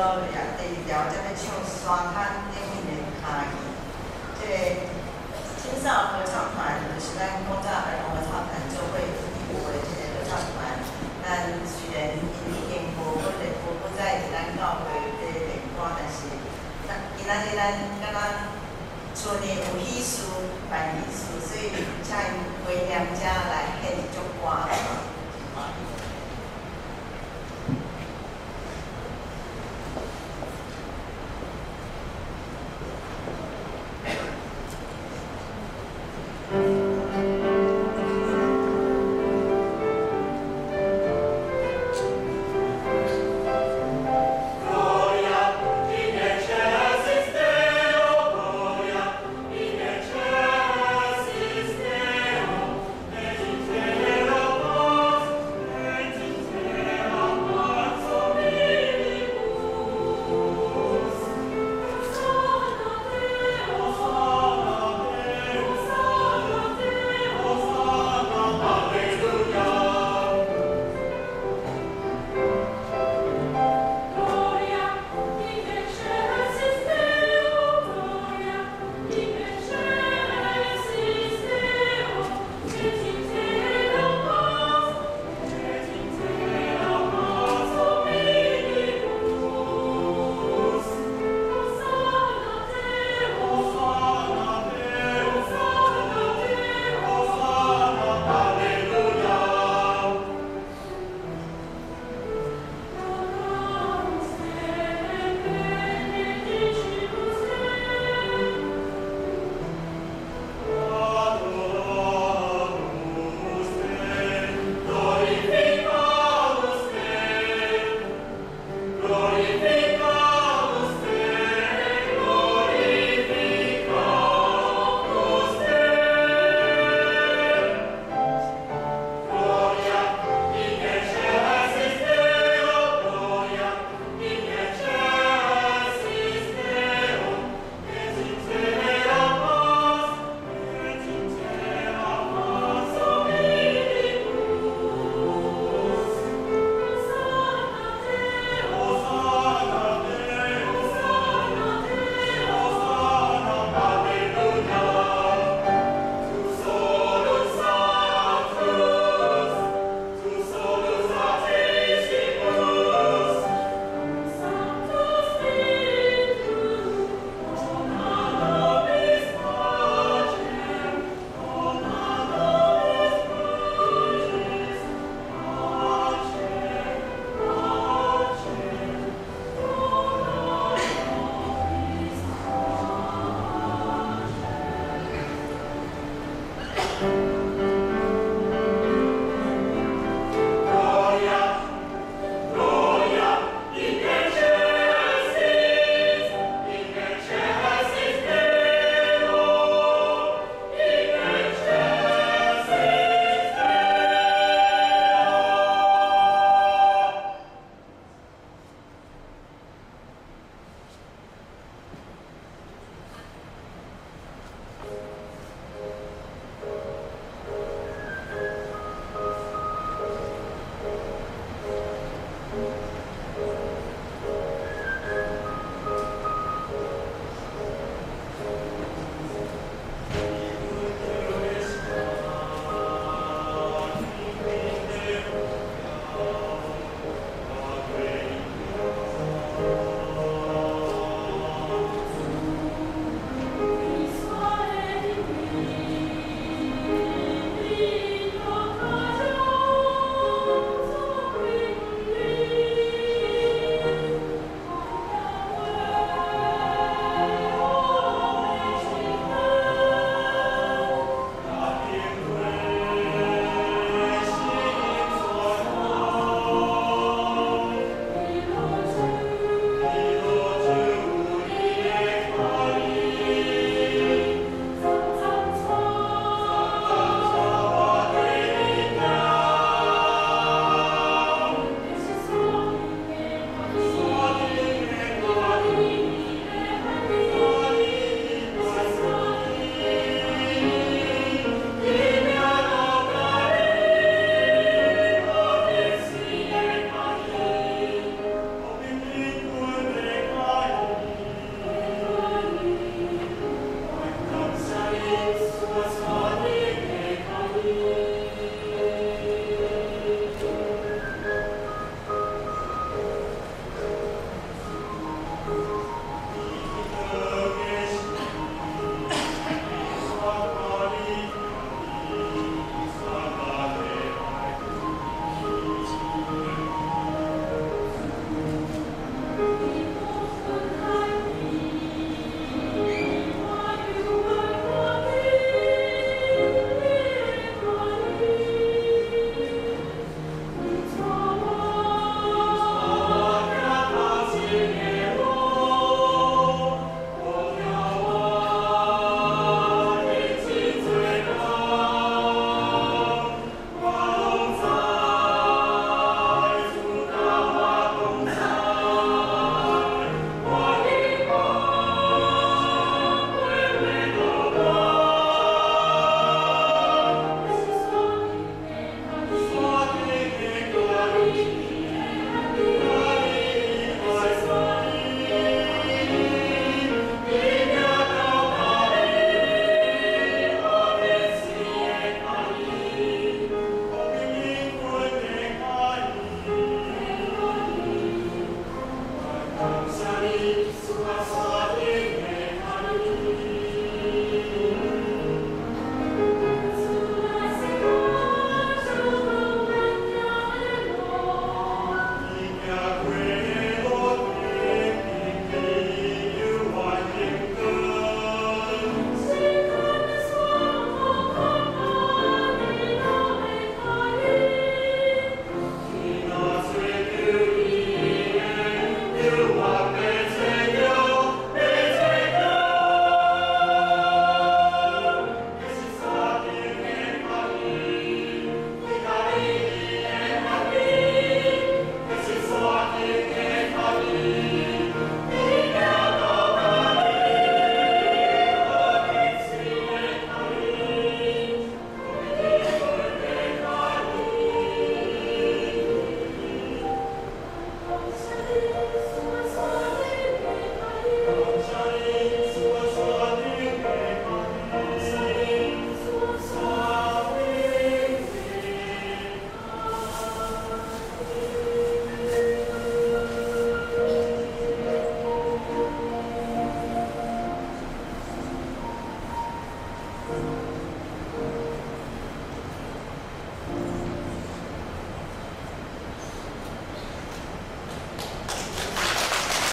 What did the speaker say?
也第二条才要唱《沙滩恋人》的歌词。这个青少合唱团就是咱国家儿童合唱团做会义务的这个合唱团。咱虽然因已经无不得无不在伫咱教会这个领光，但是咱今仔日咱敢若村里有喜事办喜事，所以请回娘家来献一束花。